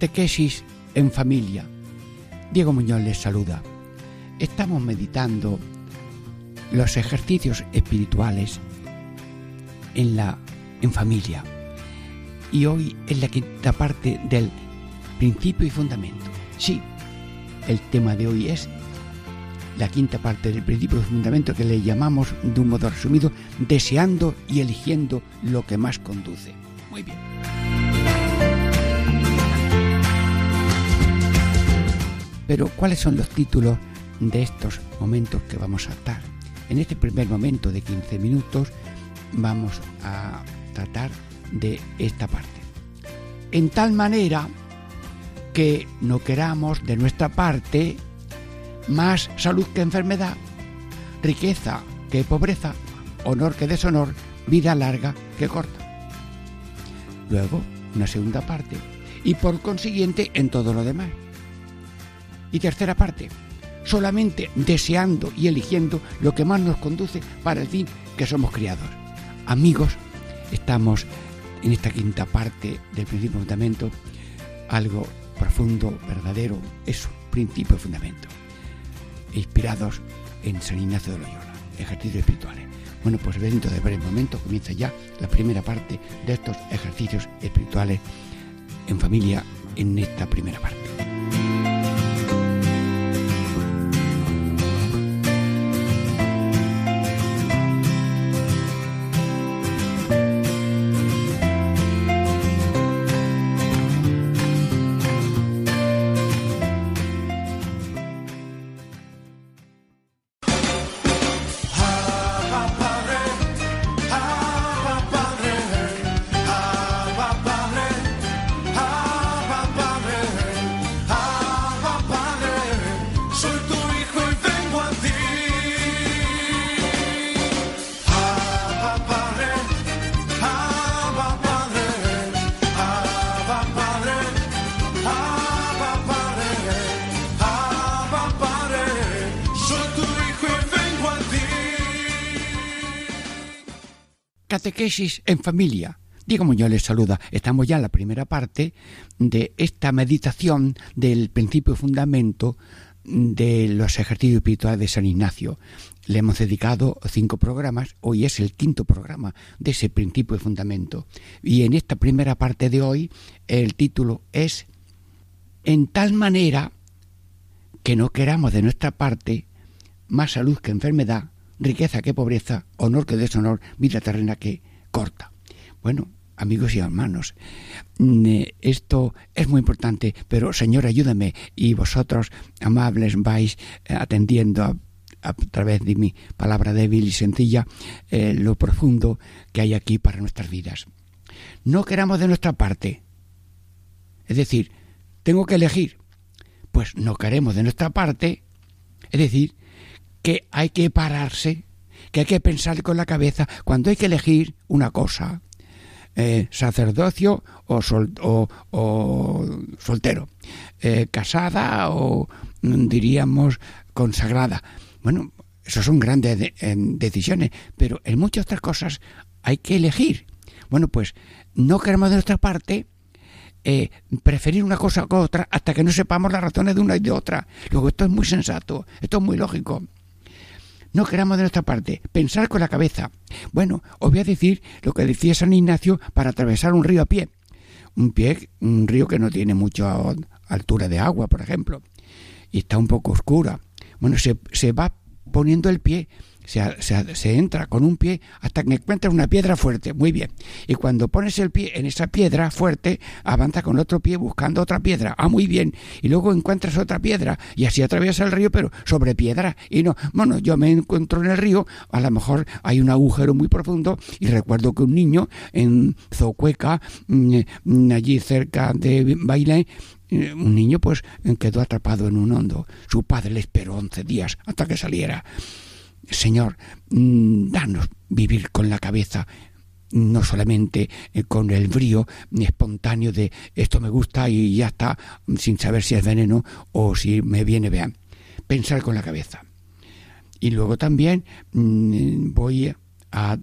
Catequesis en familia. Diego Muñoz les saluda. Estamos meditando los ejercicios espirituales en la en familia. Y hoy es la quinta parte del principio y fundamento. Sí, el tema de hoy es la quinta parte del principio y fundamento que le llamamos de un modo resumido deseando y eligiendo lo que más conduce. Muy bien. Pero ¿cuáles son los títulos de estos momentos que vamos a tratar? En este primer momento de 15 minutos vamos a tratar de esta parte. En tal manera que no queramos de nuestra parte más salud que enfermedad, riqueza que pobreza, honor que deshonor, vida larga que corta. Luego, una segunda parte. Y por consiguiente, en todo lo demás. Y tercera parte, solamente deseando y eligiendo lo que más nos conduce para el fin que somos criados. Amigos, estamos en esta quinta parte del principio de fundamento, algo profundo, verdadero, es un principio de fundamento, inspirados en San Ignacio de Loyola, ejercicios espirituales. Bueno, pues dentro de varios momentos comienza ya la primera parte de estos ejercicios espirituales en familia en esta primera parte. Catequesis en familia. Diego Muñoz les saluda. Estamos ya en la primera parte de esta meditación del principio fundamento de los ejercicios espirituales de San Ignacio. Le hemos dedicado cinco programas, hoy es el quinto programa de ese principio de fundamento. Y en esta primera parte de hoy el título es En tal manera que no queramos de nuestra parte más salud que enfermedad, riqueza que pobreza, honor que deshonor, vida terrena que corta. Bueno, amigos y hermanos, mm, eh, esto es muy importante, pero Señor, ayúdame y vosotros, amables, vais eh, atendiendo a, través de mi palabra débil y sencilla eh, lo profundo que hay aquí para nuestras vidas. No queramos de nuestra parte, es decir, tengo que elegir, pues no queremos de nuestra parte, es decir, que hay que pararse, que hay que pensar con la cabeza cuando hay que elegir una cosa, eh, sacerdocio o, soltero, eh, casada o mm, diríamos consagrada. Bueno, eso son grandes decisiones, pero en muchas otras cosas hay que elegir. Bueno, pues no queremos de nuestra parte eh, preferir una cosa que otra hasta que no sepamos las razones de una y de otra. Luego esto es muy sensato, esto es muy lógico. No queramos de nuestra parte pensar con la cabeza. Bueno, os voy a decir lo que decía San Ignacio para atravesar un río a pie. Un pie, un río que no tiene mucha altura de agua, por ejemplo, y está un poco oscura. Bueno, se, se va poniendo el pie, se, entra con un pie hasta que encuentras una piedra fuerte. Muy bien. Y cuando pones el pie en esa piedra fuerte, avanza con otro pie buscando otra piedra. Ah, muy bien. Y luego encuentras otra piedra y así atraviesa el río, pero sobre piedra. Y no, bueno, yo me encuentro en el río, a lo mejor hay un agujero muy profundo y recuerdo que un niño en Zocueca, mm, mm, allí cerca de Bailén, eh, un niño pues quedó atrapado en un hondo. Su padre le esperó once días hasta que saliera. Señor, mm, danos vivir con la cabeza no solamente eh, con el brío espontáneo de esto me gusta y ya está, sin saber si es veneno o si me viene bien. Pensar con la cabeza. Y luego también mm, voy a,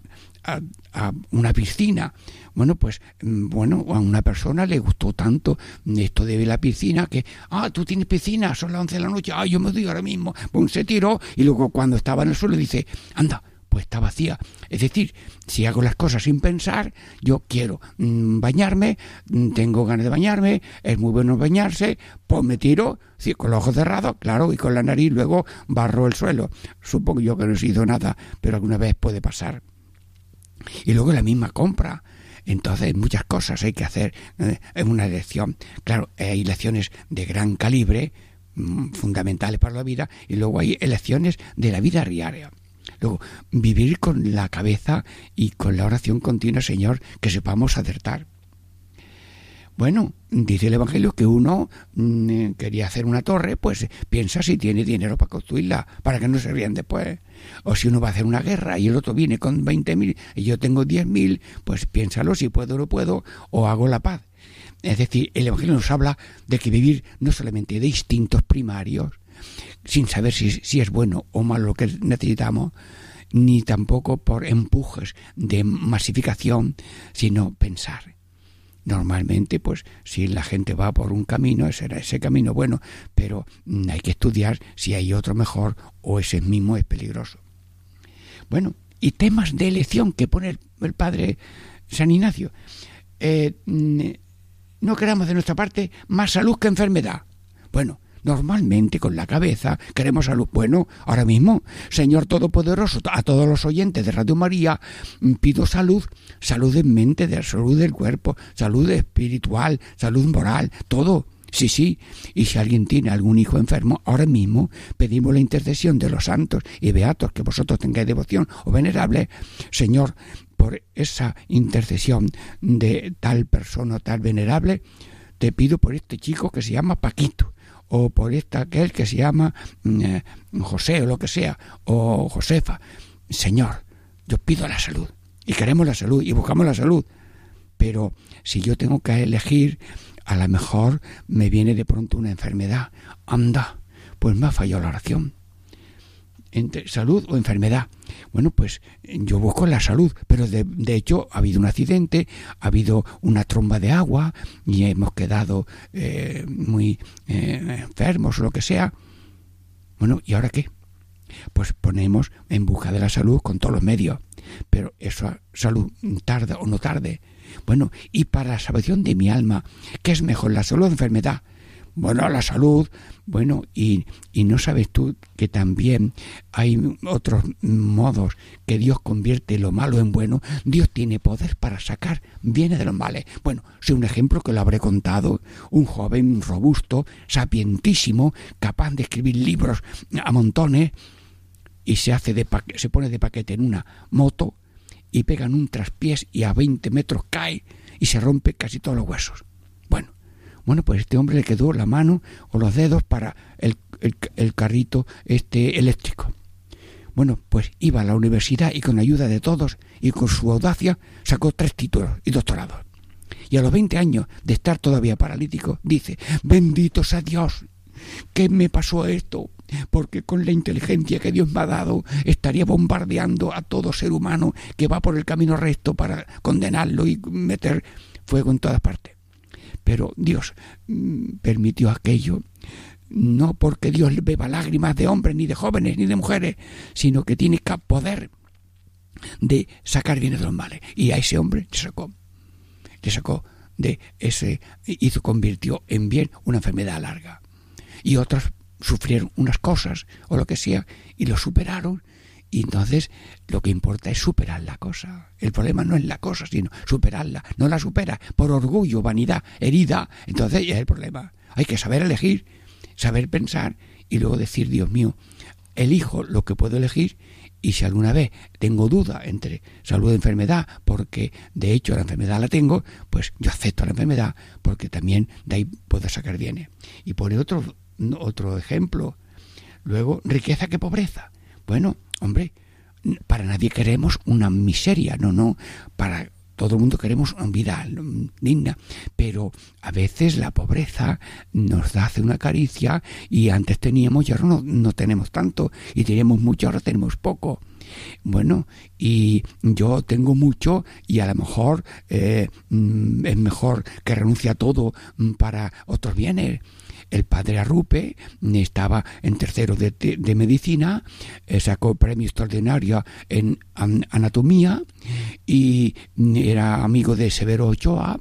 a, una piscina. Bueno, pues mm, bueno, a una persona le gustó tanto esto de la piscina que, ah, tú tienes piscina, son las once de la noche, ah, yo me doy ahora mismo. Pues se tiró y luego cuando estaba en el suelo dice, anda, pues está vacía. Es decir, si hago las cosas sin pensar, yo quiero mm, bañarme, mm, tengo ganas de bañarme, es muy bueno bañarse, pues me tiro, con los ojos cerrados, claro, y con la nariz luego barro el suelo. Supongo yo que no he sido nada, pero alguna vez puede pasar y luego la misma compra. Entonces, muchas cosas hay que hacer eh, en una elección. Claro, hay elecciones de gran calibre, mm, fundamentales para la vida, y luego hay elecciones de la vida diaria. Luego, vivir con la cabeza y con la oración continua, Señor, que sepamos acertar. Bueno, dice el Evangelio que uno mm, eh, quería hacer una torre, pues piensa si tiene dinero para construirla, para que no se rían después. O si uno va a hacer una guerra y el otro viene con 20.000 y yo tengo 10.000, pues piénsalo si puedo o no puedo, o hago la paz. Es decir, el Evangelio nos habla de que vivir no solamente de instintos primarios, sin saber si, si es bueno o malo lo que necesitamos, ni tampoco por empujes de masificación, sino pensar normalmente, pues si la gente va por un camino, será ese camino bueno, pero mm, hay que estudiar si hay otro mejor o ese mismo es peligroso. Bueno, y temas de elección que pone el, padre San Ignacio. Eh, mm, no queramos de nuestra parte más salud que enfermedad. Bueno, Normalmente con la cabeza queremos salud. Bueno, ahora mismo, Señor Todopoderoso, a todos los oyentes de Radio María, mm, pido salud, salud en mente, de salud del cuerpo, salud espiritual, salud moral, todo. Sí, sí, y si alguien tiene algún hijo enfermo, ahora mismo pedimos la intercesión de los santos y beatos que vosotros tengáis devoción o venerable. Señor, por esa intercesión de tal persona tal venerable, te pido por este chico que se llama Paquito, o por esta aquel que se llama mm, eh, José o lo que sea, o Josefa. Señor, yo pido la salud y queremos la salud y buscamos la salud. Pero si yo tengo que elegir, a lo mejor me viene de pronto una enfermedad. Anda, pues me ha fallado la oración entre salud o enfermedad. Bueno, pues yo busco la salud, pero de, hecho ha habido un accidente, ha habido una tromba de agua y hemos quedado eh, muy eh, enfermos o lo que sea. Bueno, ¿y ahora qué? Pues ponemos en busca de la salud con todos los medios, pero esa salud tarde o no tarde. Bueno, y para la salvación de mi alma, ¿qué es mejor, la salud o enfermedad? Bueno, la salud, bueno, y, y no sabes tú que también hay otros modos que Dios convierte lo malo en bueno, Dios tiene poder para sacar bienes de los males. Bueno, soy un ejemplo que lo habré contado, un joven robusto, sapientísimo, capaz de escribir libros a montones, y se, hace de se pone de paquete en una moto y pega en un traspiés y a 20 metros cae y se rompe casi todos los huesos. Bueno, pues este hombre le quedó la mano o los dedos para el, carrito este eléctrico. Bueno, pues iba a la universidad y con ayuda de todos y con su audacia sacó tres títulos y doctorados. Y a los 20 años de estar todavía paralítico, dice, bendito sea Dios, ¿qué me pasó esto? Porque con la inteligencia que Dios me ha dado estaría bombardeando a todo ser humano que va por el camino recto para condenarlo y meter fuego en todas partes. Pero Dios mm, permitió aquello no porque Dios beba lágrimas de hombres, ni de jóvenes, ni de mujeres, sino que tiene poder de sacar bienes de los males. Y a ese hombre le sacó, le sacó de ese, hizo, convirtió en bien una enfermedad larga. Y otros sufrieron unas cosas o lo que sea y lo superaron Y entonces lo que importa es superar la cosa. El problema no es la cosa, sino superarla. No la supera por orgullo, vanidad, herida. Entonces ya es el problema. Hay que saber elegir, saber pensar y luego decir, Dios mío, elijo lo que puedo elegir y si alguna vez tengo duda entre salud y enfermedad, porque de hecho la enfermedad la tengo, pues yo acepto la enfermedad porque también de ahí puedo sacar bienes. Y pone otro, otro ejemplo. Luego, riqueza que pobreza. Bueno, hombre, para nadie queremos una miseria, no, no, para todo el mundo queremos una vida digna, pero a veces la pobreza nos hace una caricia y antes teníamos y ahora no, no tenemos tanto, y teníamos mucho, ahora tenemos poco. Bueno, y yo tengo mucho y a lo mejor eh, mm, es mejor que renuncie a todo mm, para otros bienes el padre Arrupe estaba en tercero de, medicina, eh, sacó premio extraordinario en anatomía y era amigo de Severo Ochoa,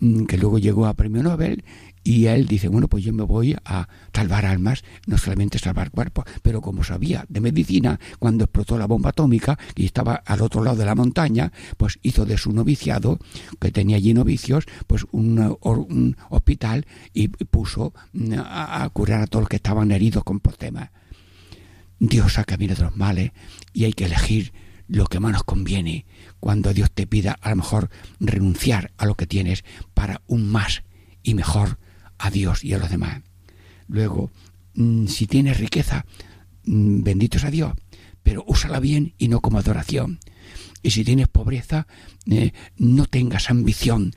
mm, que luego llegó a premio Nobel y él dice, bueno, pues yo me voy a salvar almas, no solamente salvar cuerpos, pero como sabía de medicina, cuando explotó la bomba atómica y estaba al otro lado de la montaña, pues hizo de su noviciado, que tenía allí novicios, pues un, hospital y puso mm, a, curar a todos los que estaban heridos con postemas. Dios saca bien de los males y hay que elegir lo que más nos conviene cuando Dios te pida a lo mejor renunciar a lo que tienes para un más y mejor a Dios y a los demás. Luego, mm, si tienes riqueza, mm, bendito sea Dios, pero úsala bien y no como adoración. Y si tienes pobreza, eh, no tengas ambición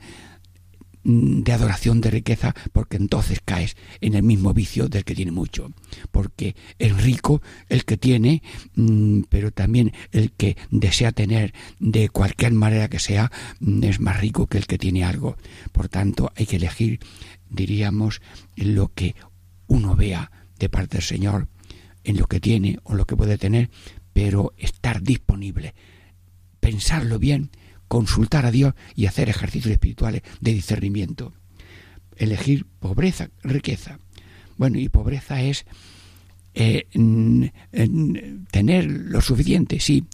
de adoración de riqueza, porque entonces caes en el mismo vicio del que tiene mucho. Porque es rico el que tiene, pero también el que desea tener de cualquier manera que sea, es más rico que el que tiene algo. Por tanto, hay que elegir diríamos, lo que uno vea de parte del Señor, en lo que tiene o lo que puede tener, pero estar disponible, pensarlo bien, consultar a Dios y hacer ejercicios espirituales de discernimiento. Elegir pobreza, riqueza. Bueno, y pobreza es eh, tener lo suficiente, sí,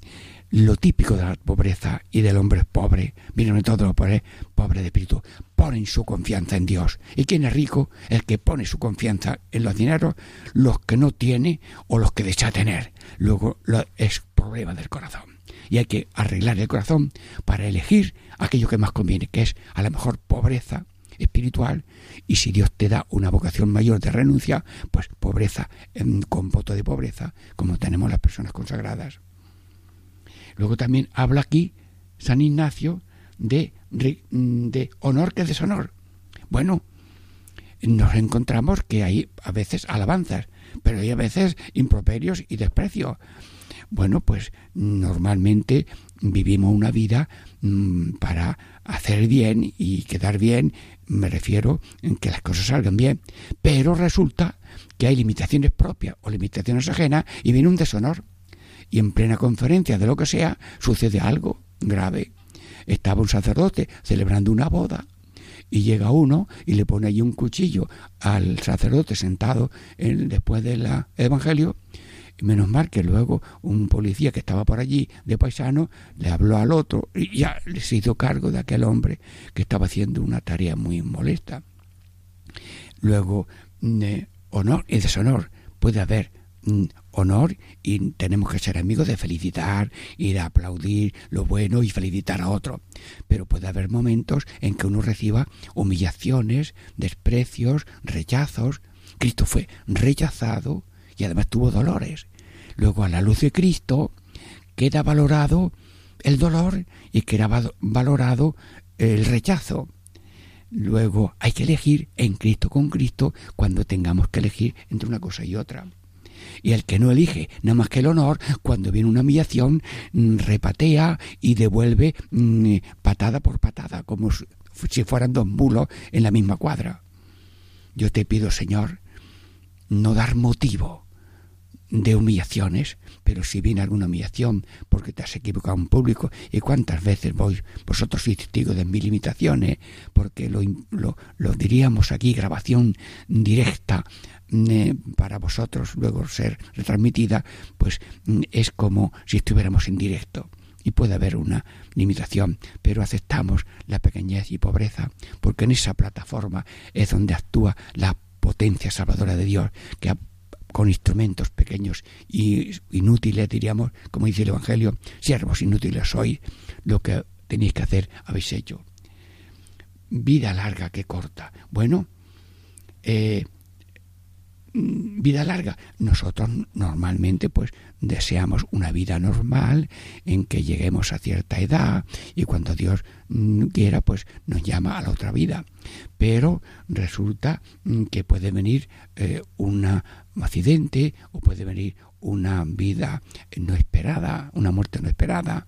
lo típico de la pobreza y del hombre pobre, viene todo lo pobre, pobre de espíritu, ponen su confianza en Dios. ¿Y quién es rico? El que pone su confianza en los dineros, los que no tiene o los que desea tener. Luego es problema del corazón. Y hay que arreglar el corazón para elegir aquello que más conviene, que es a lo mejor pobreza espiritual y si Dios te da una vocación mayor de renuncia, pues pobreza con voto de pobreza, como tenemos las personas consagradas. Luego también habla aquí San Ignacio de, de honor que deshonor. Bueno, nos encontramos que hay a veces alabanzas, pero hay a veces improperios y desprecios. Bueno, pues normalmente vivimos una vida mm, para hacer bien y quedar bien, me refiero en que las cosas salgan bien, pero resulta que hay limitaciones propias o limitaciones ajenas y viene un deshonor y en plena conferencia de lo que sea sucede algo grave. Estaba un sacerdote celebrando una boda y llega uno y le pone allí un cuchillo al sacerdote sentado en, después del Evangelio. Menos mal que luego un policía que estaba por allí de paisano le habló al otro y ya se hizo cargo de aquel hombre que estaba haciendo una tarea muy molesta. Luego, mm, eh, honor y deshonor. Puede haber mm, honor y tenemos que ser amigos de felicitar y de aplaudir lo bueno y felicitar a otro. Pero puede haber momentos en que uno reciba humillaciones, desprecios, rechazos. Cristo fue rechazado y además tuvo dolores. Luego a la luz de Cristo queda valorado el dolor y queda valorado el rechazo. Luego hay que elegir en Cristo con Cristo cuando tengamos que elegir entre una cosa y otra. Y el que no elige nada más que el honor, cuando viene una humillación, mm, repatea y devuelve mm, patada por patada, como si fueran dos mulos en la misma cuadra. Yo te pido, Señor, no dar motivo de humillaciones, pero si viene alguna humillación porque te has equivocado en público, y cuántas veces voy, vosotros sois de mis limitaciones, porque lo, lo, diríamos aquí, grabación directa, eh, para vosotros luego ser retransmitida, pues mm, es como si estuviéramos en directo. Y puede haber una limitación, pero aceptamos la pequeñez y pobreza, porque en esa plataforma es donde actúa la potencia salvadora de Dios, que con instrumentos pequeños y inútiles, diríamos, como dice el Evangelio, siervos inútiles sois, lo que tenéis que hacer habéis hecho. Vida larga que corta. Bueno, eh, vida larga. Nosotros normalmente pues deseamos una vida normal en que lleguemos a cierta edad y cuando Dios mm, quiera pues nos llama a la otra vida. Pero resulta mm, que puede venir eh, un accidente o puede venir una vida no esperada, una muerte no esperada.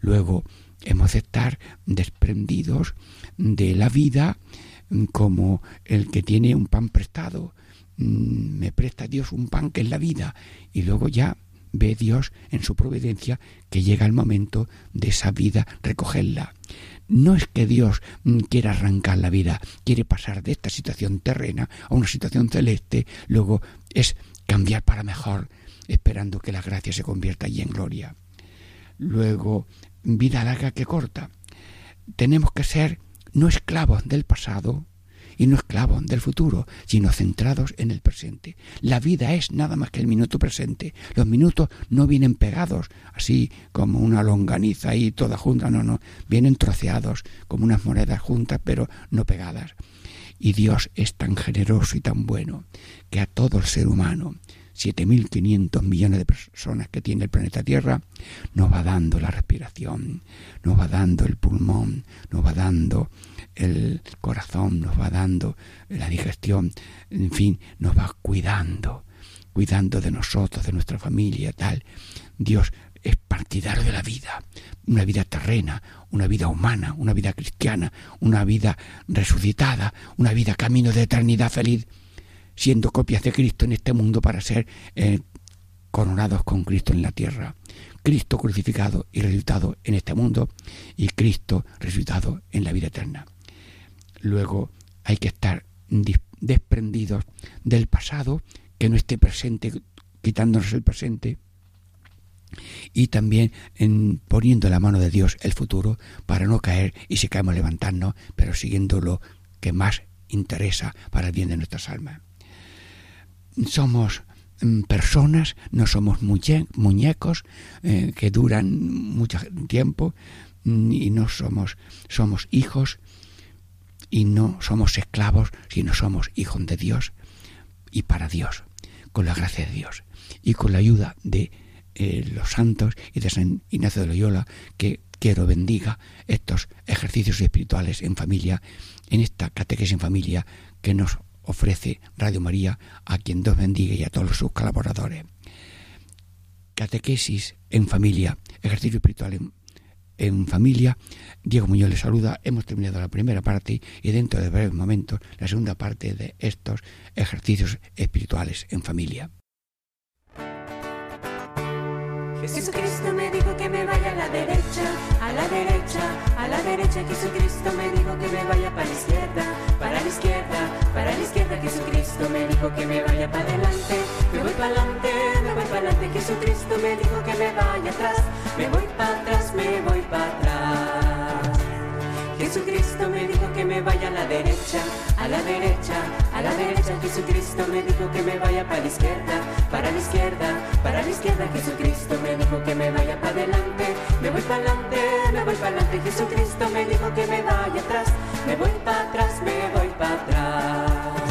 Luego hemos de estar desprendidos de la vida como el que tiene un pan prestado Mm, me presta Dios un pan que es la vida y luego ya ve Dios en su providencia que llega el momento de esa vida recogerla. No es que Dios mm, quiera arrancar la vida, quiere pasar de esta situación terrena a una situación celeste, luego es cambiar para mejor, esperando que la gracia se convierta allí en gloria. Luego, vida larga que corta. Tenemos que ser no esclavos del pasado, y no esclavos del futuro, sino centrados en el presente. La vida es nada más que el minuto presente. Los minutos no vienen pegados, así como una longaniza ahí toda junta, no, no, vienen troceados como unas monedas juntas, pero no pegadas. Y Dios es tan generoso y tan bueno que a todo el ser humano, 7.500 millones de personas que tiene el planeta Tierra, nos va dando la respiración, nos va dando el pulmón, nos va dando el corazón, nos va dando la digestión, en fin, nos va cuidando, cuidando de nosotros, de nuestra familia, tal. Dios es partidario de la vida, una vida terrena, una vida humana, una vida cristiana, una vida resucitada, una vida camino de eternidad feliz, siendo copias de Cristo en este mundo para ser eh, coronados con Cristo en la tierra. Cristo crucificado y resucitado en este mundo y Cristo resucitado en la vida eterna. Luego hay que estar desprendidos del pasado, que no esté presente, quitándonos el presente, y también en poniendo en la mano de Dios el futuro para no caer y si caemos levantarnos, pero siguiendo lo que más interesa para el bien de nuestras almas. Somos mm, personas, no somos muñecos eh, que duran mucho tiempo mm, y no somos, somos hijos y no somos esclavos, sino somos hijos de Dios y para Dios, con la gracia de Dios y con la ayuda de eh, los santos y de San Ignacio de Loyola, que quiero bendiga estos ejercicios espirituales en familia, en esta catequesis en familia que nos ofrece Radio María, a quien Dios bendiga y a todos sus colaboradores. Catequesis en familia, ejercicio espiritual en en familia. Diego Muñoz les saluda. Hemos terminado la primera parte y dentro de breves momentos la segunda parte de estos ejercicios espirituales en familia. Jesucristo me dijo que me vaya a la derecha, a la derecha, a la derecha. Jesucristo me dijo que me vaya para la izquierda, la izquierda, para la izquierda. Jesucristo me dijo que me vaya para adelante, me voy para adelante, me voy para adelante. Jesucristo me dijo que me vaya atrás, me voy para atrás, me voy para atrás. Jesucristo me dijo que me vaya a la derecha, a la derecha, a la derecha. Jesucristo me dijo que me vaya para la izquierda, para la izquierda, para la izquierda. Jesucristo me dijo que me vaya para adelante, me voy para adelante, me voy para adelante. Jesucristo me dijo que me vaya atrás, me voy para atrás, me voy para atrás.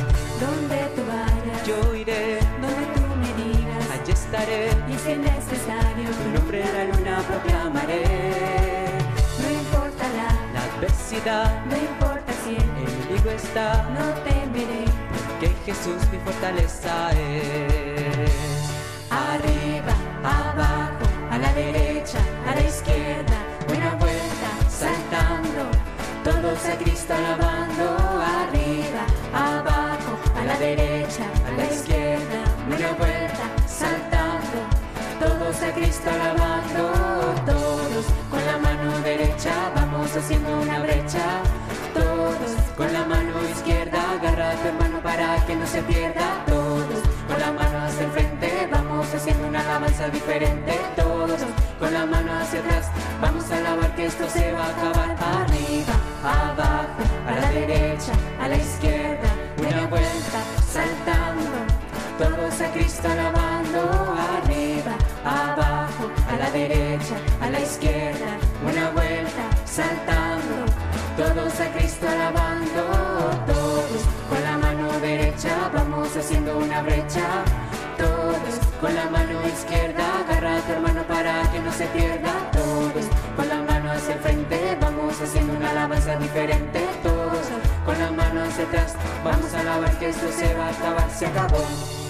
Donde tú vayas, yo iré. Donde tú me digas, allí estaré. Y si es necesario, tu nombre en la luna proclamaré no importa si el enemigo está, no temeré, porque Jesús mi fortaleza es. Arriba, abajo, a la derecha, a la izquierda, una vuelta, saltando, todos a Cristo alabando. Cristo alabando todos. Con la mano derecha vamos haciendo una brecha. Todos con la mano izquierda agarra a tu hermano para que no se pierda. Todos con la mano hacia el frente vamos haciendo una alabanza diferente. Todos con la mano hacia atrás vamos a alabar que esto se va a acabar. Arriba abajo a la derecha a la izquierda una vuelta saltando. Todos a Cristo alabando derecha, a la izquierda, una vuelta, saltando, todos a Cristo alabando, todos con la mano derecha vamos haciendo una brecha, todos con la mano izquierda agarra a tu hermano para que no se pierda, todos con la mano hacia el frente vamos haciendo una alabanza diferente, todos con la mano hacia atrás vamos a alabar que esto se va a acabar, se acabó.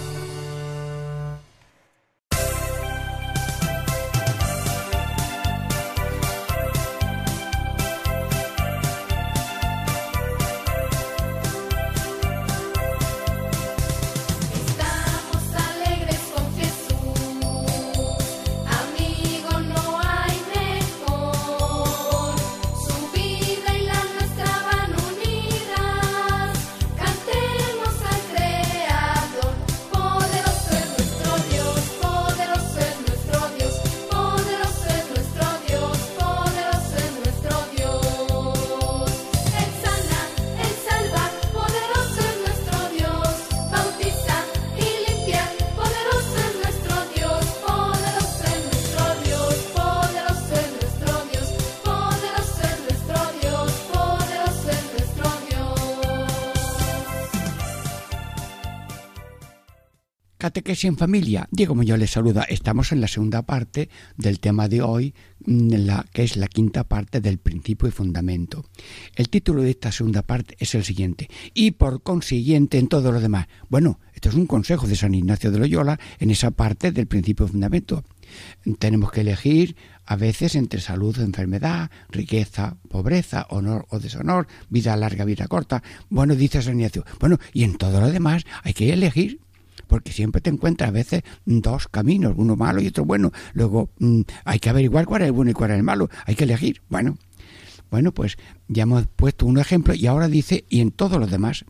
Catequesis en familia. Diego Muñoz les saluda. Estamos en la segunda parte del tema de hoy, mm, la, que es la quinta parte del principio y fundamento. El título de esta segunda parte es el siguiente. Y por consiguiente en todo lo demás. Bueno, esto es un consejo de San Ignacio de Loyola en esa parte del principio y fundamento. Tenemos que elegir a veces entre salud o enfermedad, riqueza, pobreza, honor o deshonor, vida larga, vida corta. Bueno, dice San Ignacio. Bueno, y en todo lo demás hay que elegir porque siempre te encuentras a veces dos caminos, uno malo y otro bueno. Luego mm, hay que averiguar cuál es el bueno y cuál es el malo, hay que elegir. Bueno, bueno, pues ya hemos puesto un ejemplo y ahora dice, y en todos los demás.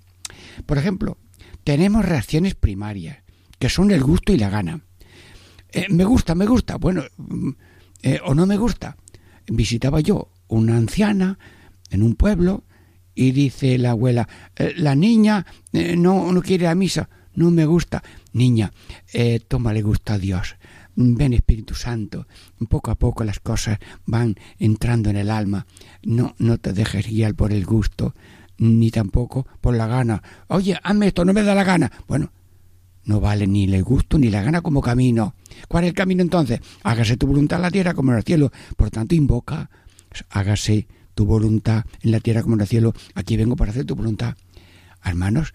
Por ejemplo, tenemos reacciones primarias, que son el gusto y la gana. Eh, me gusta, me gusta, bueno, mm, eh, o no me gusta. Visitaba yo una anciana en un pueblo y dice la abuela, "Eh, la niña no, no quiere a misa, no me gusta. Niña, eh, tómale gusto a Dios. Ven Espíritu Santo. Poco a poco las cosas van entrando en el alma. No, no te dejes guiar por el gusto, ni tampoco por la gana. Oye, hazme esto, no me da la gana. Bueno, no vale ni el gusto ni la gana como camino. ¿Cuál es el camino entonces? Hágase tu voluntad en la tierra como en el cielo. Por tanto, invoca, hágase tu voluntad en la tierra como en el cielo. Aquí vengo para hacer tu voluntad. Hermanos,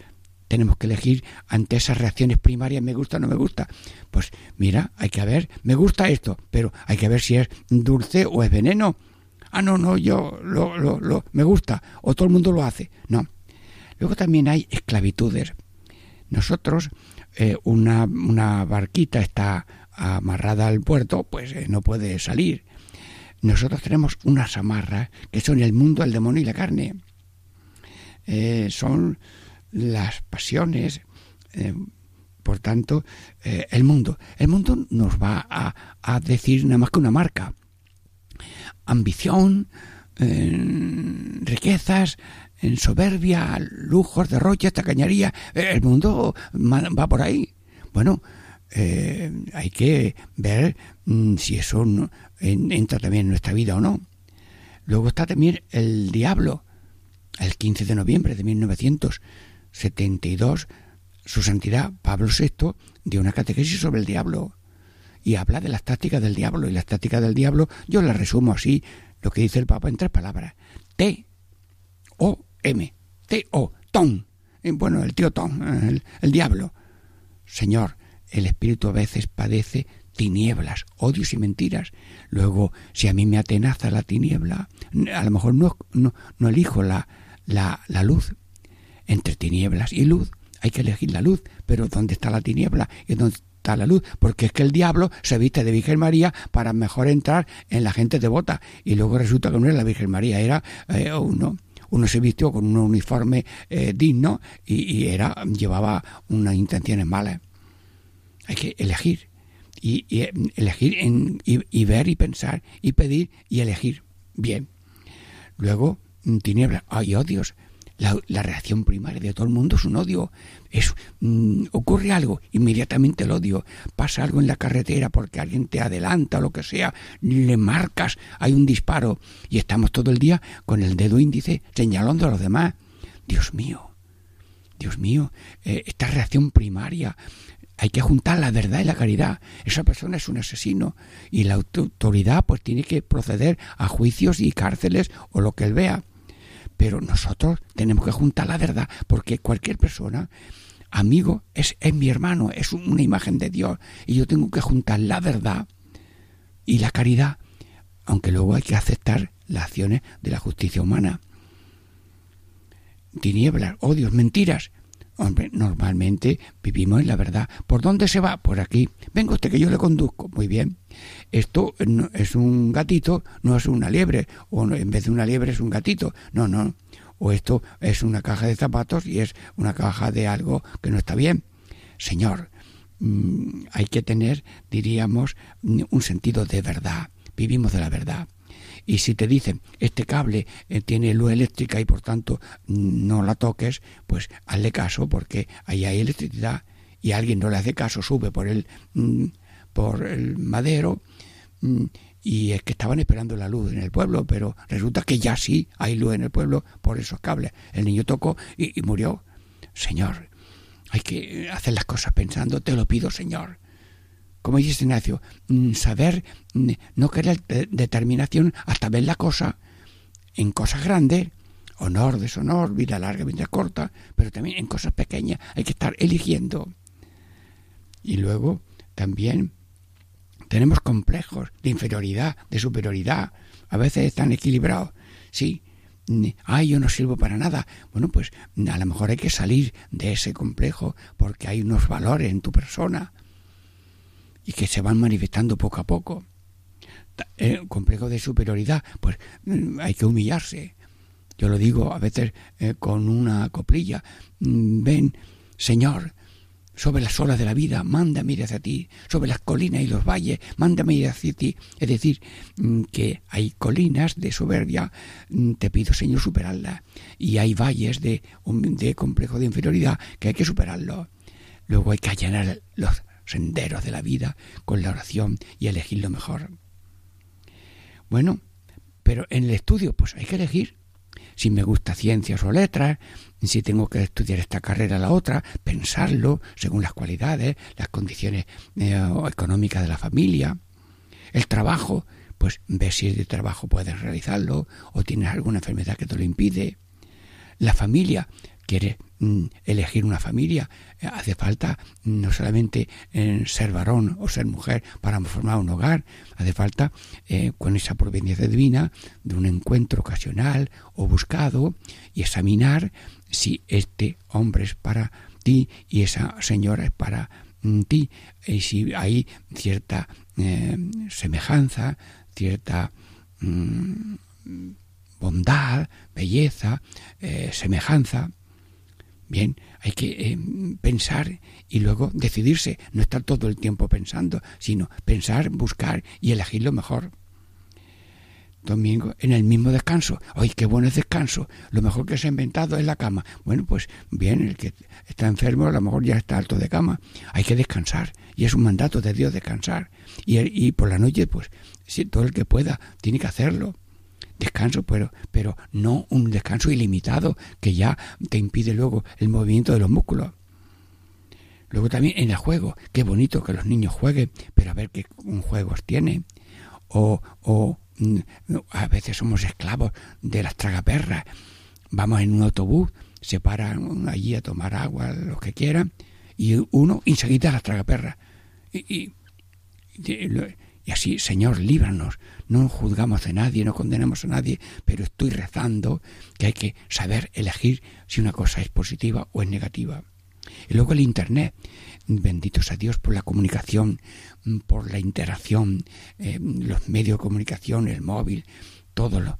tenemos que elegir ante esas reacciones primarias, me gusta o no me gusta. Pues mira, hay que ver, me gusta esto, pero hay que ver si es dulce o es veneno. Ah, no, no, yo lo, lo, lo, me gusta, o todo el mundo lo hace. No. Luego también hay esclavitudes. Nosotros, eh, una, una barquita está amarrada al puerto, pues eh, no puede salir. Nosotros tenemos unas amarras que son el mundo, el demonio y la carne. Eh, son las pasiones, eh, por tanto, eh, el mundo. El mundo nos va a, a, decir nada más que una marca. Ambición, eh, riquezas, en soberbia, lujos, derroches, tacañería. El mundo va por ahí. Bueno, eh, hay que ver mm, si eso no, en, entra también en nuestra vida o no. Luego está también el diablo. El 15 de noviembre de 1972, su santidad Pablo VI dio una catequesis sobre el diablo y habla de las tácticas del diablo. Y las tácticas del diablo yo las resumo así, lo que dice el Papa en tres palabras. T, O, M. T, O, Tom. Bueno, el tío Tom, el, el diablo. Señor, el espíritu a veces padece tinieblas, odios y mentiras. Luego, si a mí me atenaza la tiniebla, a lo mejor no, no, no elijo la, la, la, luz. Entre tinieblas y luz hay que elegir la luz, pero ¿dónde está la tiniebla y dónde ocultar la luz, porque es que el diablo se viste de Virgen María para mejor entrar en la gente devota, y luego resulta que no era la Virgen María, era eh, uno. Uno se vistió con un uniforme eh, digno y, era llevaba unas intenciones malas. Hay que elegir y, elegir en, y, ver y pensar y pedir y elegir bien. Luego tinieblas, hay odios, la, reacción primaria de todo el mundo es un odio. Es, mm, ocurre algo, inmediatamente el odio. Pasa algo en la carretera porque alguien te adelanta o lo que sea, le marcas, hay un disparo y estamos todo el día con el dedo índice señalando a los demás. Dios mío, Dios mío, eh, esta reacción primaria. Hay que juntar la verdad y la caridad. Esa persona es un asesino y la autoridad pues tiene que proceder a juicios y cárceles o lo que él vea pero nosotros tenemos que juntar la verdad, porque cualquier persona, amigo, es, es mi hermano, es una imagen de Dios, y yo tengo que juntar la verdad y la caridad, aunque luego hay que aceptar las acciones de la justicia humana. Tinieblas, odios, mentiras. Hombre, normalmente vivimos en la verdad. ¿Por dónde se va? Por aquí. Venga usted que yo le conduzco. Muy bien. Esto es un gatito, no es una liebre. O en vez de una liebre es un gatito. No, no. O esto es una caja de zapatos y es una caja de algo que no está bien. Señor, mm, hay que tener, diríamos, un sentido de verdad. Vivimos de la verdad. Y si te dicen, este cable eh, tiene luz eléctrica y por tanto no la toques, pues hazle caso porque ahí hay electricidad y alguien no le hace caso, sube por el, mm, por el madero mm, y es que estaban esperando la luz en el pueblo, pero resulta que ya sí hay luz en el pueblo por esos cables. El niño tocó y murió. Señor, hay que hacer las cosas pensando, te lo pido, Señor como dice Ignacio, mm, saber, mm, no querer determinación hasta ver la cosa en cosas grandes, honor, deshonor, vida larga, vida corta, pero también en cosas pequeñas hay que estar eligiendo. Y luego también tenemos complejos de inferioridad, de superioridad, a veces están equilibrados. Sí, mm, ay, yo no sirvo para nada. Bueno, pues a lo mejor hay que salir de ese complejo porque hay unos valores en tu persona y que se van manifestando poco a poco. El complejo de superioridad, pues mm, hay que humillarse. Yo lo digo a veces eh, con una coplilla. Mm, ven, Señor, sobre las olas de la vida, mándame ir hacia ti, sobre las colinas y los valles, mándame ir hacia ti. Es decir, mm, que hay colinas de soberbia, te pido, Señor, superarlas. Y hay valles de, de complejo de inferioridad que hay que superarlo. Luego hay que allanar los, senderos de la vida con la oración y elegir lo mejor. Bueno, pero en el estudio pues hay que elegir si me gusta ciencias o letras, si tengo que estudiar esta carrera o la otra, pensarlo según las cualidades, las condiciones eh, económicas de la familia. El trabajo, pues ver si de trabajo puedes realizarlo o tienes alguna enfermedad que te lo impide. La familia, quiere mm, elegir una familia, eh, hace falta no solamente eh, ser varón o ser mujer para formar un hogar, hace falta eh, con esa providencia divina de un encuentro ocasional o buscado y examinar si este hombre es para ti y esa señora es para mm, ti. Y si hay cierta semejanza, cierta mm, bondad, belleza, semejanza Bien, hay que eh, pensar y luego decidirse, no estar todo el tiempo pensando, sino pensar, buscar y elegir lo mejor. Domingo, en el mismo descanso. ¡Ay, qué bueno es descanso! Lo mejor que se ha inventado es la cama. Bueno, pues bien, el que está enfermo a lo mejor ya está alto de cama. Hay que descansar. Y es un mandato de Dios descansar. Y, y por la noche, pues, si todo el que pueda, tiene que hacerlo descanso, pero, pero no un descanso ilimitado que ya te impide luego el movimiento de los músculos. Luego también en el juego, qué bonito que los niños jueguen, pero a ver qué juegos tienen. O, o mm, a veces somos esclavos de las tragaperras. Vamos en un autobús, se paran allí a tomar agua, lo que quieran, y uno enseguida las tragaperras. y, y así, Señor, líbranos. No juzgamos de nadie, no condenamos a nadie, pero estoy rezando que hay que saber elegir si una cosa es positiva o es negativa. Y luego el Internet. Benditos a Dios por la comunicación, mm, por la interacción, eh, los medios de comunicación, el móvil, todos los,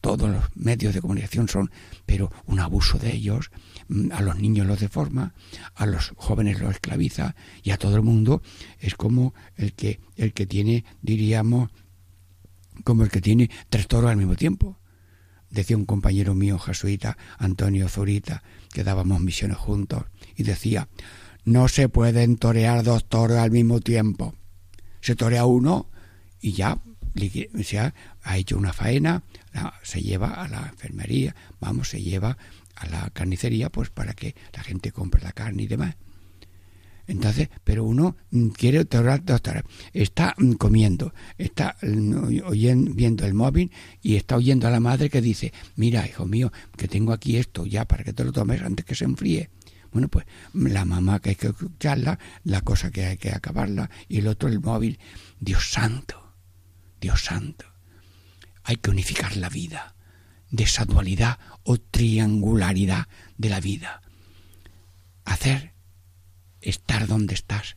todos los medios de comunicación son, pero un abuso de ellos, mm, a los niños los deforma, a los jóvenes los esclaviza y a todo el mundo es como el que, el que tiene, diríamos, como el que tiene tres toros al mismo tiempo decía un compañero mío jesuita, Antonio Zurita, que dábamos misiones juntos, y decía, no se pueden torear dos toros al mismo tiempo. Se torea uno y ya, ha hecho una faena, se lleva a la enfermería, vamos, se lleva a la carnicería, pues para que la gente compre la carne y demás. Entonces, pero uno mm, quiere torear dos. Está mm, comiendo, está mm, oyendo, viendo el móvil y está oyendo a la madre que dice, mira, hijo mío, que tengo aquí esto ya para que te lo tomes antes que se enfríe. Bueno, pues la mamá que hay que escucharla, la cosa que hay que acabarla, y el otro el móvil. Dios santo, Dios santo. Hay que unificar la vida de esa dualidad o triangularidad de la vida. Hacer, estar donde estás,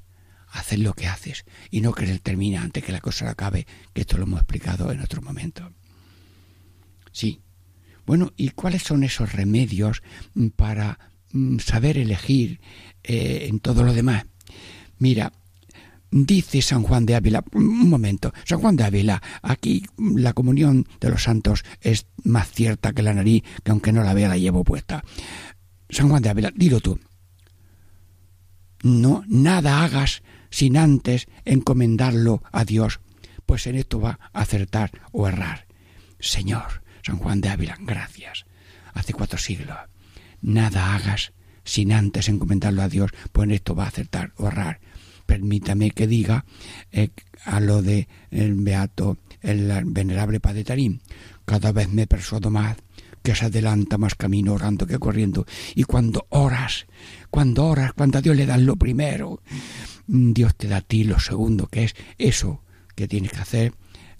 hacer lo que haces y no querer terminar antes que la cosa acabe, que esto lo hemos explicado en otro momento. Sí. Bueno, ¿y cuáles son esos remedios para Mm, saber elegir eh, en todo lo demás. Mira, dice San Juan de Ávila, un momento, San Juan de Ávila, aquí la comunión de los santos es más cierta que la nariz, que aunque no la vea la llevo puesta. San Juan de Ávila, dilo tú. No, nada hagas sin antes encomendarlo a Dios, pues en esto va a acertar o errar. Señor, San Juan de Ávila, gracias. Hace cuatro siglos nada hagas sin antes encomendarlo a Dios, pues esto va a acertar o errar. Permítame que diga eh, a lo de el beato, el venerable Padre Tarín, cada vez me persuado más que se adelanta más camino orando que corriendo. Y cuando oras, cuando oras, cuando a Dios le das lo primero, Dios te da a ti lo segundo, que es eso que tienes que hacer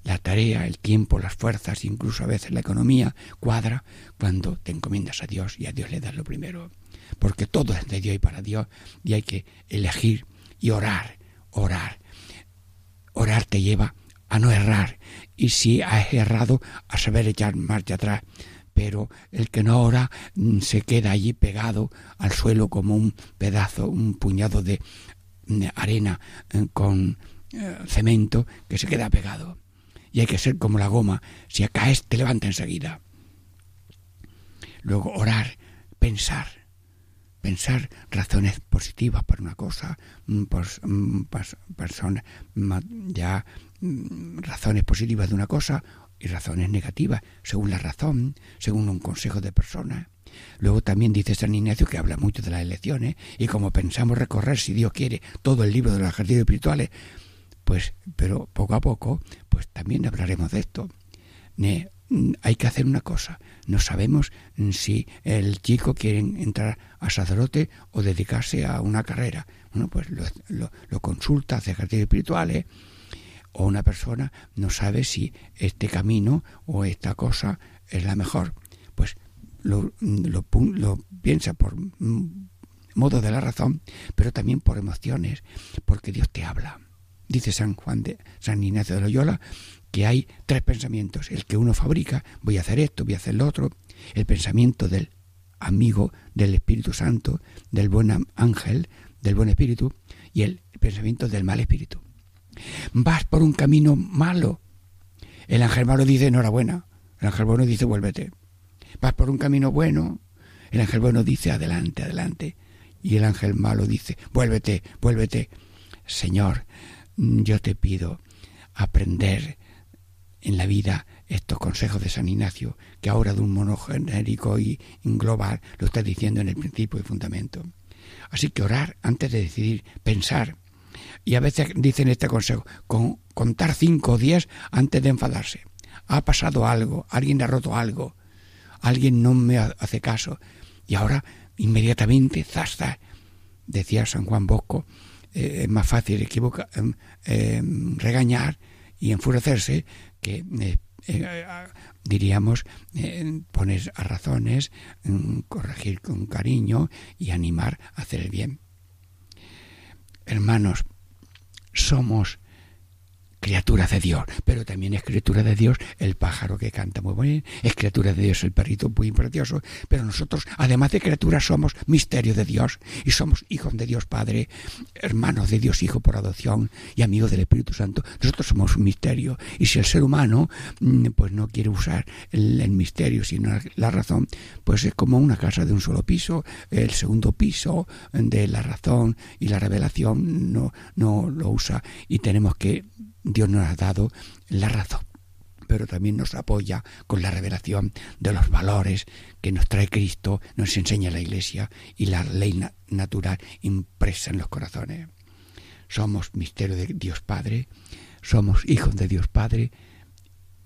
la tarea, el tiempo, las fuerzas, incluso a veces la economía, cuadra cuando te encomiendas a Dios y a Dios le das lo primero. Porque todo es de Dios y para Dios y hay que elegir y orar, orar. Orar te lleva a no errar y si has errado a saber echar marcha atrás. Pero el que no ora mm, se queda allí pegado al suelo como un pedazo, un puñado de mm, arena eh, con eh, cemento que se queda pegado y hay que ser como la goma. Si caes, te levanta enseguida. Luego orar, pensar, pensar razones positivas para una cosa, pues, personas, ya mm, razones positivas de una cosa y razones negativas, según la razón, según un consejo de persona. Luego también dice San Ignacio que habla mucho de las elecciones y como pensamos recorrer, si Dios quiere, todo el libro de los ejercicios espirituales, pues, pero poco a poco, pues también hablaremos de esto. hay que hacer una cosa. No sabemos si el chico quiere entrar a sacerdote o dedicarse a una carrera. Bueno, pues lo, consulta, hace ejercicios espirituales. O una persona no sabe si este camino o esta cosa es la mejor. Pues lo, piensa por modo de la razón, pero también por emociones, porque Dios te habla dice San Juan de San Ignacio de Loyola, que hay tres pensamientos. El que uno fabrica, voy a hacer esto, voy a hacer lo otro. El pensamiento del amigo del Espíritu Santo, del buen ángel, del buen espíritu, y el pensamiento del mal espíritu. Vas por un camino malo. El ángel malo dice enhorabuena. El ángel bueno dice vuélvete. Vas por un camino bueno. El ángel bueno dice adelante, adelante. Y el ángel malo dice vuélvete, vuélvete. Señor, yo te pido aprender en la vida estos consejos de San Ignacio, que ahora de un modo genérico y global lo está diciendo en el principio y fundamento. Así que orar antes de decidir, pensar. Y a veces dicen este consejo, con, contar cinco diez antes de enfadarse. Ha pasado algo, alguien ha roto algo, alguien no me hace caso. Y ahora, inmediatamente, zasta, decía San Juan Bosco, eh, es más fácil equivocar, em, em, regañar y enfurecerse que eh, eh, diríamos poner a razones, mm, corregir con cariño y animar a hacer el bien. hermanos, somos criaturas de Dios, pero también es criatura de Dios el pájaro que canta muy bien, es criatura de Dios el perrito muy precioso, pero nosotros, además de criaturas, somos misterio de Dios y somos hijos de Dios Padre, hermanos de Dios Hijo por adopción y amigos del Espíritu Santo. Nosotros somos un misterio. Y si el ser humano mm, pues no quiere usar el, el misterio, sino la razón, pues es como una casa de un solo piso, el segundo piso de la razón y la revelación no, no lo usa. Y tenemos que Dios nos ha dado la razón, pero también nos apoya con la revelación de los valores que nos trae Cristo, nos enseña la Iglesia y la ley na natural impresa en los corazones. Somos misterio de Dios Padre, somos hijos de Dios Padre,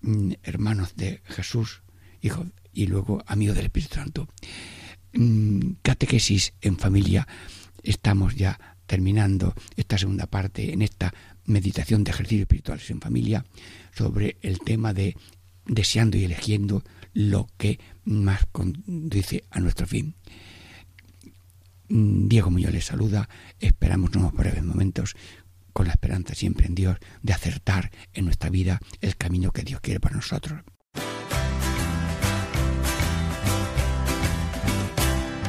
mm, hermanos de Jesús, hijos y luego amigos del Espíritu Santo. Mm, catequesis en familia, estamos ya terminando esta segunda parte en esta meditación de ejercicios espirituales en familia sobre el tema de deseando y eligiendo lo que más conduce a nuestro fin. Mm, Diego Muñoz les saluda, esperamos unos breves momentos con la esperanza siempre en Dios de acertar en nuestra vida el camino que Dios quiere para nosotros.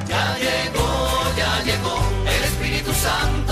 Ya llegó, ya llegó, el Espíritu Santo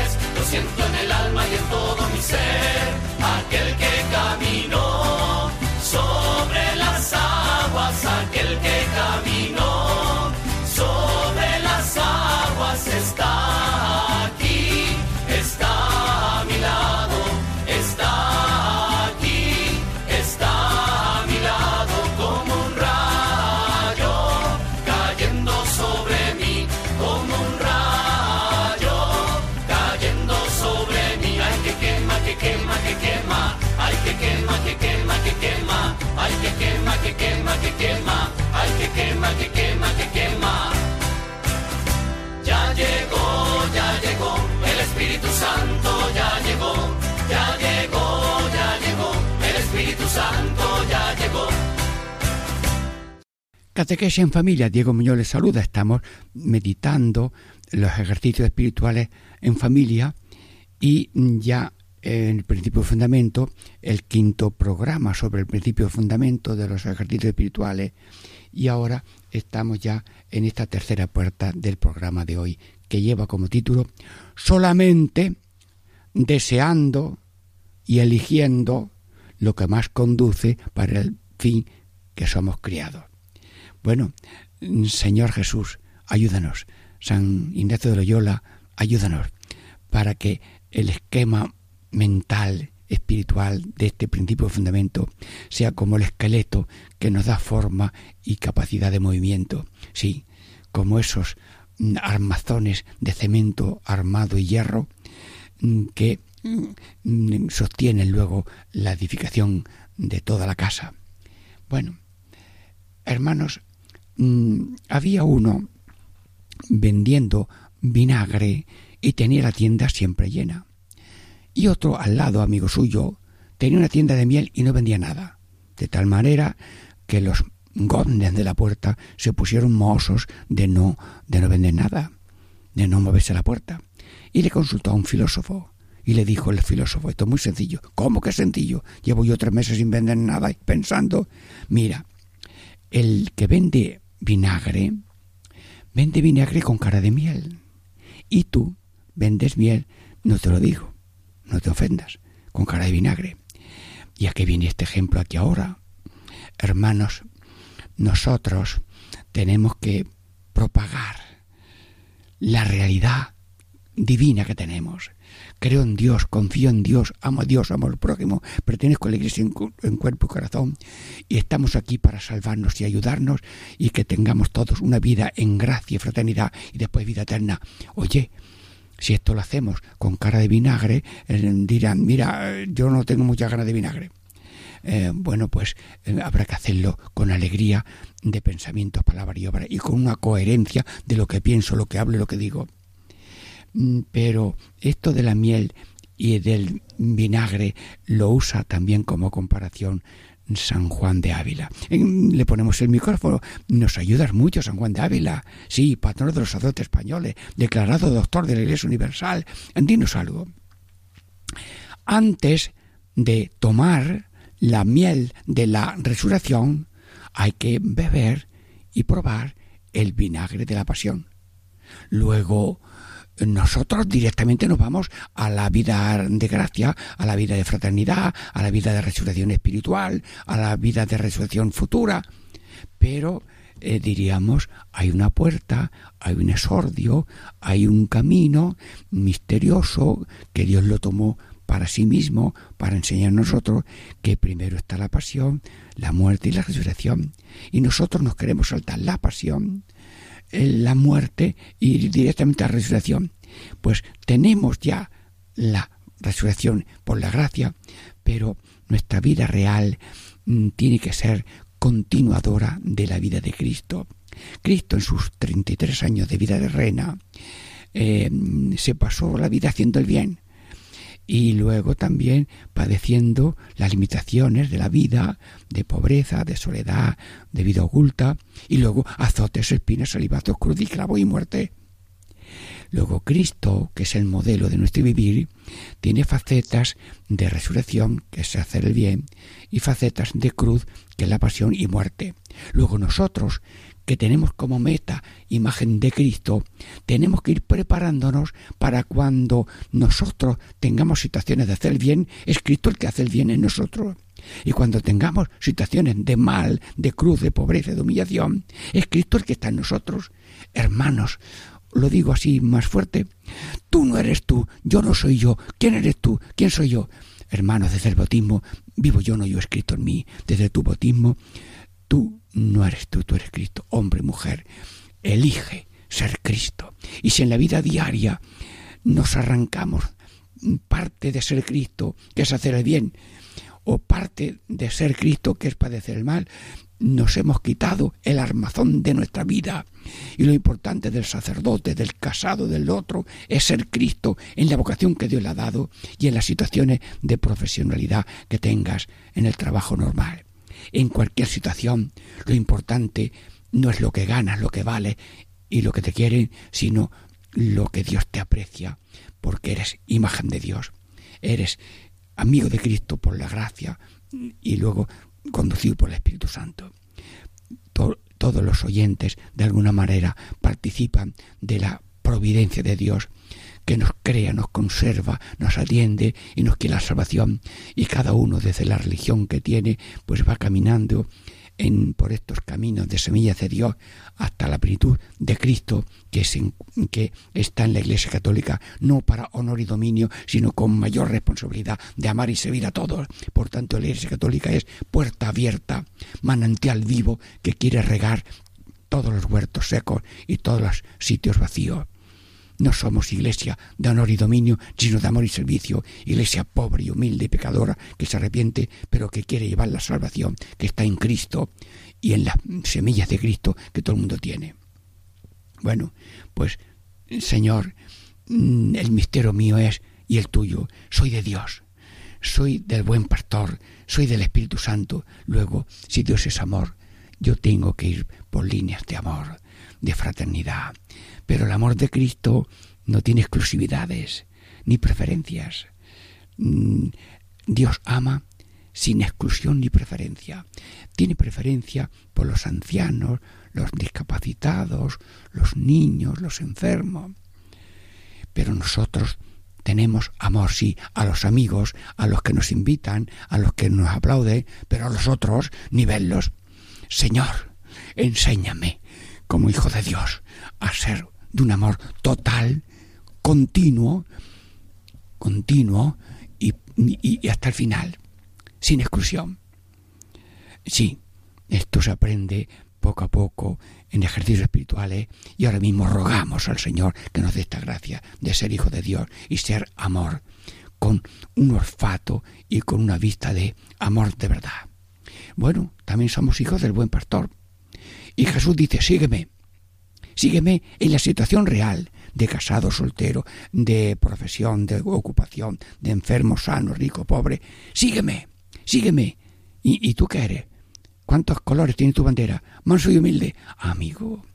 Santo ya llegó, ya llegó, ya llegó, el Espíritu Santo ya llegó. Catequesis en familia, Diego Muñoz les saluda. Estamos meditando los ejercicios espirituales en familia y ya en el principio fundamento, el quinto programa sobre el principio de fundamento de los ejercicios espirituales y ahora estamos ya en esta tercera puerta del programa de hoy que lleva como título solamente deseando y eligiendo lo que más conduce para el fin que somos criados. Bueno, Señor Jesús, ayúdanos. San Ignacio de Loyola, ayúdanos para que el esquema mental, espiritual de este principio de fundamento sea como el esqueleto que nos da forma y capacidad de movimiento. Sí, como esos armazones de cemento armado y hierro mm, que mm, sostienen luego la edificación de toda la casa. Bueno, hermanos, mm, había uno vendiendo vinagre y tenía la tienda siempre llena. Y otro al lado, amigo suyo, tenía una tienda de miel y no vendía nada. De tal manera que los gondes de la puerta se pusieron mohosos de no, de no vender nada, de no moverse la puerta. Y le consultó a un filósofo. Y le dijo el filósofo, esto es muy sencillo. ¿Cómo que sencillo? Llevo yo tres meses sin vender nada y pensando, mira, el que vende vinagre, vende vinagre con cara de miel. Y tú vendes miel, no te lo digo, no te ofendas, con cara de vinagre. ¿Y a qué viene este ejemplo aquí ahora? Hermanos, nosotros tenemos que propagar la realidad divina que tenemos. Creo en Dios, confío en Dios, amo a Dios, amo al prójimo, pertenezco a la iglesia en, cuerpo y corazón y estamos aquí para salvarnos y ayudarnos y que tengamos todos una vida en gracia y fraternidad y después vida eterna. Oye, si esto lo hacemos con cara de vinagre, eh, dirán, mira, yo no tengo mucha ganas de vinagre. Eh, bueno, pues eh, habrá que hacerlo con alegría de pensamiento, palabra y obra y con una coherencia de lo que pienso, lo que hablo lo que digo. Mm, Pero esto de la miel y del vinagre lo usa también como comparación San Juan de Ávila. le ponemos el micrófono. Nos ayudas mucho, San Juan de Ávila. Sí, patrón de los sacerdotes españoles, declarado doctor de la Iglesia Universal. Dinos algo. Antes de tomar la miel de la resurrección, hay que beber y probar el vinagre de la pasión. Luego, nosotros directamente nos vamos a la vida de gracia, a la vida de fraternidad, a la vida de resurrección espiritual, a la vida de resurrección futura. Pero eh, diríamos, hay una puerta, hay un exordio, hay un camino misterioso que Dios lo tomó para sí mismo, para enseñar a nosotros que primero está la pasión, la muerte y la resurrección. Y nosotros nos queremos saltar la pasión, la muerte y directamente la resurrección. Pues tenemos ya la resurrección por la gracia, pero nuestra vida real mm, tiene que ser continuadora de la vida de Cristo. Cristo en sus 33 años de vida de reina eh, se pasó la vida haciendo el bien y luego también padeciendo las limitaciones de la vida, de pobreza, de soledad, de vida oculta, y luego azotes, espinas, salivazos, cruz y clavo y muerte. Luego Cristo, que es el modelo de nuestro vivir, tiene facetas de resurrección, que es hacer el bien, y facetas de cruz, que es la pasión y muerte. Luego nosotros, que tenemos como meta imagen de Cristo, tenemos que ir preparándonos para cuando nosotros tengamos situaciones de hacer bien, es Cristo el que hace el bien en nosotros. Y cuando tengamos situaciones de mal, de cruz, de pobreza, de humillación, es Cristo el que está en nosotros. Hermanos, lo digo así más fuerte, tú no eres tú, yo no soy yo, ¿quién eres tú? ¿Quién soy yo? Hermanos, desde el bautismo, vivo yo, no yo escrito en mí, desde tu bautismo, tú no eres tú, tú eres Cristo, hombre, mujer. Elige ser Cristo. Y si en la vida diaria nos arrancamos parte de ser Cristo, que es hacer el bien, o parte de ser Cristo, que es padecer el mal, nos hemos quitado el armazón de nuestra vida. Y lo importante del sacerdote, del casado, del otro, es ser Cristo en la vocación que Dios le ha dado y en las situaciones de profesionalidad que tengas en el trabajo normal en cualquier situación. Lo importante no es lo que ganas, lo que vale y lo que te quieren, sino lo que Dios te aprecia, porque eres imagen de Dios. Eres amigo de Cristo por la gracia y luego conducido por el Espíritu Santo. todos los oyentes, de alguna manera, participan de la providencia de Dios que nos crea, nos conserva, nos atiende y nos quiere la salvación. Y cada uno desde la religión que tiene, pues va caminando en, por estos caminos de semillas de Dios hasta la plenitud de Cristo que, que está en la Iglesia Católica, no para honor y dominio, sino con mayor responsabilidad de amar y servir a todos. Por tanto, la Iglesia Católica es puerta abierta, manantial vivo que quiere regar todos los huertos secos y todos los sitios vacíos. No somos iglesia de honor y dominio, sino de amor y servicio, iglesia pobre y humilde y pecadora que se arrepiente, pero que quiere llevar la salvación que está en Cristo y en las semillas de Cristo que todo el mundo tiene. Bueno, pues Señor, mm, el misterio mío es y el tuyo, soy de Dios, soy del buen pastor, soy del Espíritu Santo. Luego, si Dios es amor, yo tengo que ir por líneas de amor, de fraternidad, pero el amor de Cristo no tiene exclusividades ni preferencias. Mm, Dios ama sin exclusión ni preferencia. Tiene preferencia por los ancianos, los discapacitados, los niños, los enfermos. Pero nosotros tenemos amor, sí, a los amigos, a los que nos invitan, a los que nos aplauden, pero a los otros, nivelos. Señor, enséñame, como hijo de Dios, a ser de un amor total, continuo, continuo y, hasta el final, sin exclusión. Sí, esto se aprende poco a poco en ejercicios espirituales y ahora mismo rogamos al Señor que nos dé esta gracia de ser hijo de Dios y ser amor, con un olfato y con una vista de amor de verdad. Bueno, también somos hijos del buen pastor. Y Jesús dice, sígueme sígueme en la situación real, de casado, soltero, de profesión, de ocupación, de enfermo, sano, rico, pobre. Sígueme, sígueme. ¿Y, tú qué eres? ¿Cuántos colores tiene tu bandera? Manso y humilde. Amigo,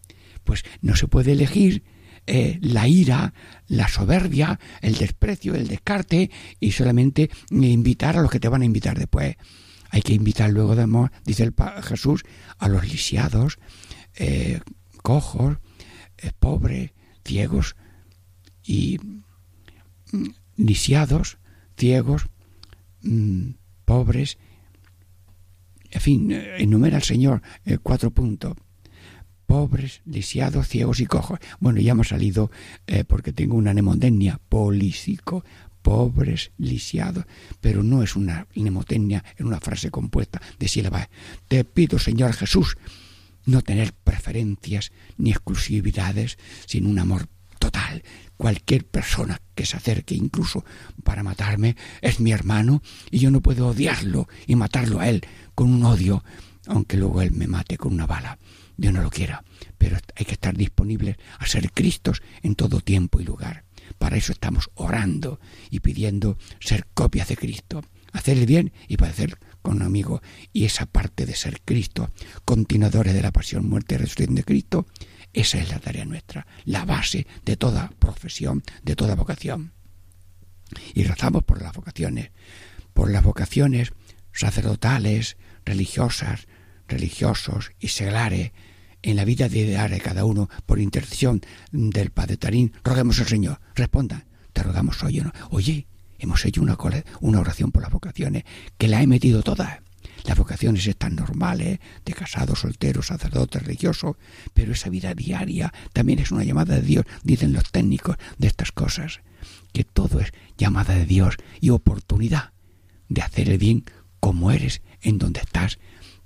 pues no se puede elegir eh, la ira, la soberbia, el desprecio, el descarte y solamente invitar a los que te van a invitar después. Hay que invitar luego de amor, dice el Jesús, a los lisiados, eh, cojos, eh, pobres, ciegos y mm, lisiados, ciegos, mm, pobres. En fin, enumera el Señor cuatro puntos pobres, lisiados, ciegos y cojos. Bueno, ya hemos salido eh, porque tengo una mnemotecnia, polísico, pobres, lisiados, pero no es una mnemotecnia, es una frase compuesta de sílabas. Te pido, Señor Jesús, no tener preferencias ni exclusividades, sino un amor total. Cualquier persona que se acerque incluso para matarme es mi hermano y yo no puedo odiarlo y matarlo a él con un odio, aunque luego él me mate con una bala. Dios no lo quiera, pero hay que estar disponibles a ser Cristos en todo tiempo y lugar. Para eso estamos orando y pidiendo ser copias de Cristo, hacer el bien y padecer con un amigo. Y esa parte de ser Cristo, continuadores de la pasión, muerte y resurrección de Cristo, esa es la tarea nuestra, la base de toda profesión, de toda vocación. Y rezamos por las vocaciones, por las vocaciones sacerdotales, religiosas, religiosos y seglares en la vida diaria de cada uno por intercesión del Padre Tarín, roguemos al Señor. Respondan, te rogamos hoy. ¿no? Oye, hemos hecho una, oración por las vocaciones, que la he metido todas. Las vocaciones están normales, de casado, soltero, sacerdote, religioso, pero esa vida diaria también es una llamada de Dios, dicen los técnicos de estas cosas, que todo es llamada de Dios y oportunidad de hacer el bien como eres, en donde estás,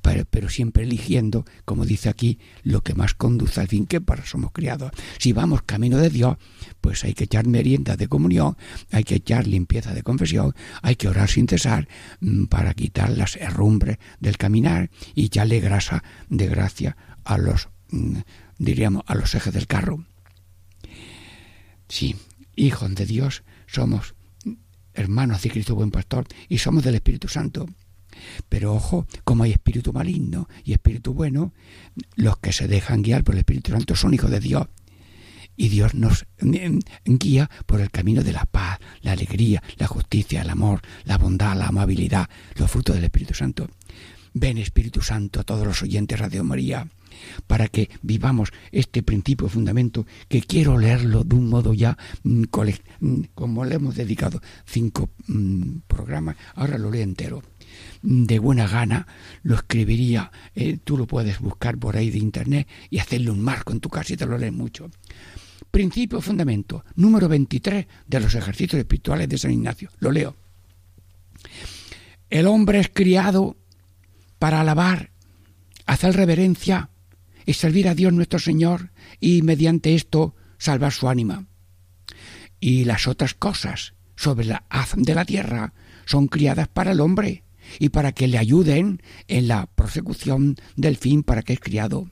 pero, siempre eligiendo, como dice aquí, lo que más conduce al fin que para somos criados. Si vamos camino de Dios, pues hay que echar merienda de comunión, hay que echar limpieza de confesión, hay que orar sin cesar mm, para quitar las herrumbres del caminar y echarle grasa de gracia a los, mm, diríamos, a los ejes del carro. Sí, hijos de Dios somos hermanos de Cristo buen pastor y somos del Espíritu Santo. Pero ojo, como hay espíritu maligno y espíritu bueno, los que se dejan guiar por el Espíritu Santo son hijos de Dios. Y Dios nos guía por el camino de la paz, la alegría, la justicia, el amor, la bondad, la amabilidad, los frutos del Espíritu Santo. Ven Espíritu Santo a todos los oyentes Radio María para que vivamos este principio fundamento que quiero leerlo de un modo ya mm, mm, como le hemos dedicado cinco mm, programas, ahora lo leo entero de buena gana lo escribiría. Eh, tú lo puedes buscar por ahí de internet y hacerle un marco en tu casa y te lo lees mucho. Principio fundamento, número 23 de los ejercicios espirituales de San Ignacio. Lo leo. El hombre es criado para alabar, hacer reverencia y servir a Dios nuestro Señor y mediante esto salvar su ánima. Y las otras cosas sobre la haz de la tierra son criadas para el hombre y para que le ayuden en la prosecución del fin para que es criado,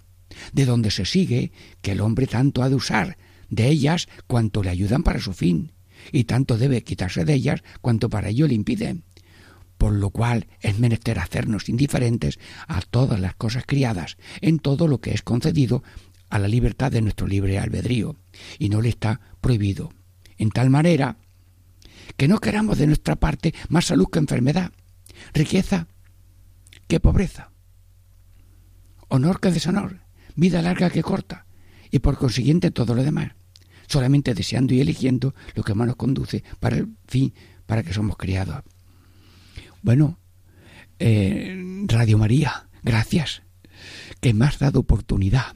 de donde se sigue que el hombre tanto ha de usar de ellas cuanto le ayudan para su fin, y tanto debe quitarse de ellas cuanto para ello le impiden. Por lo cual es menester hacernos indiferentes a todas las cosas criadas, en todo lo que es concedido a la libertad de nuestro libre albedrío, y no le está prohibido. En tal manera que no queramos de nuestra parte más salud que enfermedad, riqueza que pobreza, honor que deshonor, vida larga que corta, y por consiguiente todo lo demás, solamente deseando y eligiendo lo que más nos conduce para el fin para que somos criados. Bueno, eh, Radio María, gracias, que me has dado oportunidad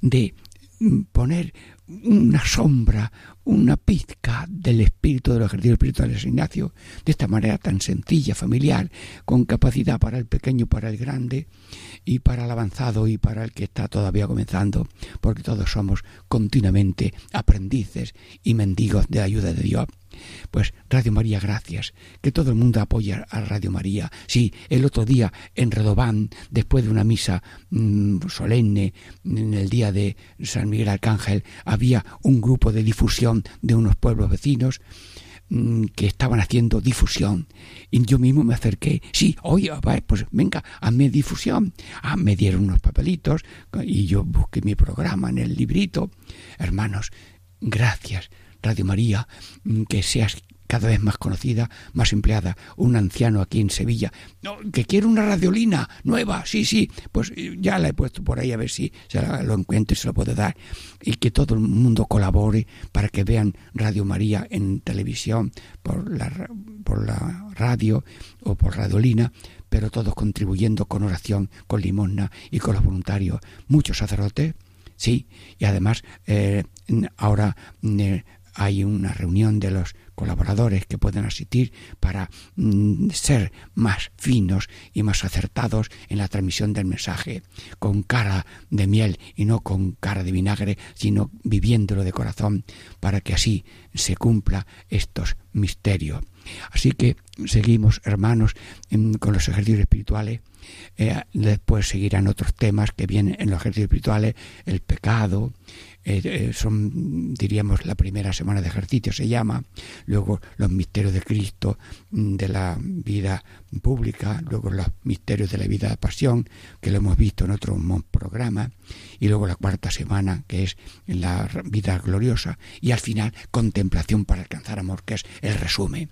de poner una sombra, una pizca del espíritu de los ejercicios espirituales de San Ignacio, de esta manera tan sencilla, familiar, con capacidad para el pequeño, para el grande, y para el avanzado y para el que está todavía comenzando, porque todos somos continuamente aprendices y mendigos de ayuda de Dios. Pues Radio María, gracias. Que todo el mundo apoya a Radio María. Sí, el otro día en Redobán, después de una misa mm, solemne, en el día de San Miguel Arcángel, había un grupo de difusión de unos pueblos vecinos mm, que estaban haciendo difusión. Y yo mismo me acerqué. Sí oye pues venga hazme difusión. Ah, me dieron unos papelitos y yo busqué mi programa en el librito. Hermanos gracias Radio María mm, que seas cada vez más conocida, más empleada. Un anciano aquí en Sevilla, no, que quiere una radiolina nueva, sí, sí, pues eh, ya la he puesto por ahí a ver si se la, lo encuentro y se lo puede dar. Y que todo el mundo colabore para que vean Radio María en televisión, por la, por la radio o por radiolina, pero todos contribuyendo con oración, con limosna y con los voluntarios. Muchos sacerdotes, sí, y además eh, ahora hay una reunión de los colaboradores que pueden asistir para mm, ser más finos y más acertados en la transmisión del mensaje, con cara de miel y no con cara de vinagre, sino viviéndolo de corazón, para que así se cumpla estos misterios. Así que seguimos, hermanos, con los ejercicios espirituales. Eh, después seguirán otros temas que vienen en los ejercicios espirituales, el pecado, eh, eh, son, diríamos, la primera semana de ejercicio se llama, luego los misterios de Cristo mm, de la vida pública, luego los misterios de la vida de pasión, que lo hemos visto en otro programa, y luego la cuarta semana, que es la vida gloriosa, y al final contemplación para alcanzar amor, que es el resumen.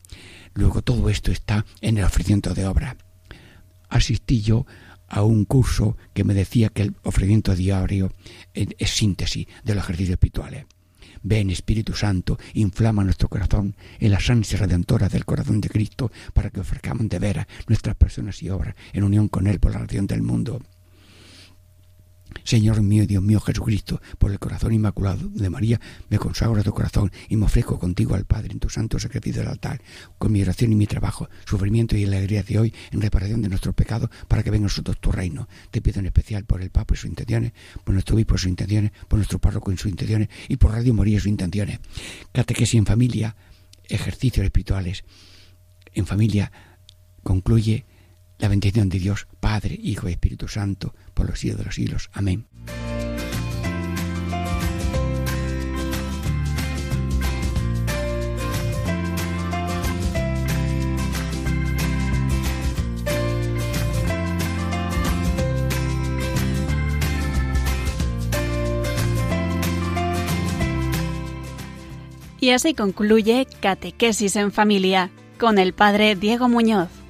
Luego todo esto está en el ofrecimiento de obra. Asistí yo a un curso que me decía que el ofrecimiento diario es síntesis de los ejercicios espirituales. Ven, Espíritu Santo, inflama nuestro corazón en la sangre redentora del corazón de Cristo para que ofrezcamos de veras nuestras personas y obras en unión con Él por la relación del mundo. Señor mío y Dios mío Jesucristo, por el corazón inmaculado de María, me consagro a tu corazón y me ofrezco contigo al Padre en tu santo sacrificio del altar, con mi oración y mi trabajo, sufrimiento y alegría de hoy en reparación de nuestros pecados, para que venga a nosotros tu reino. Te pido en especial por el Papa y sus intenciones, por nuestro obispo y sus intenciones, por nuestro párroco y sus intenciones, y por Radio María y sus intenciones. Catequesis en familia, ejercicios espirituales. En familia concluye la bendición de Dios, Padre, Hijo y Espíritu Santo, por los siglos de los siglos. Amén. Y así concluye Catequesis en Familia con el Padre Diego Muñoz.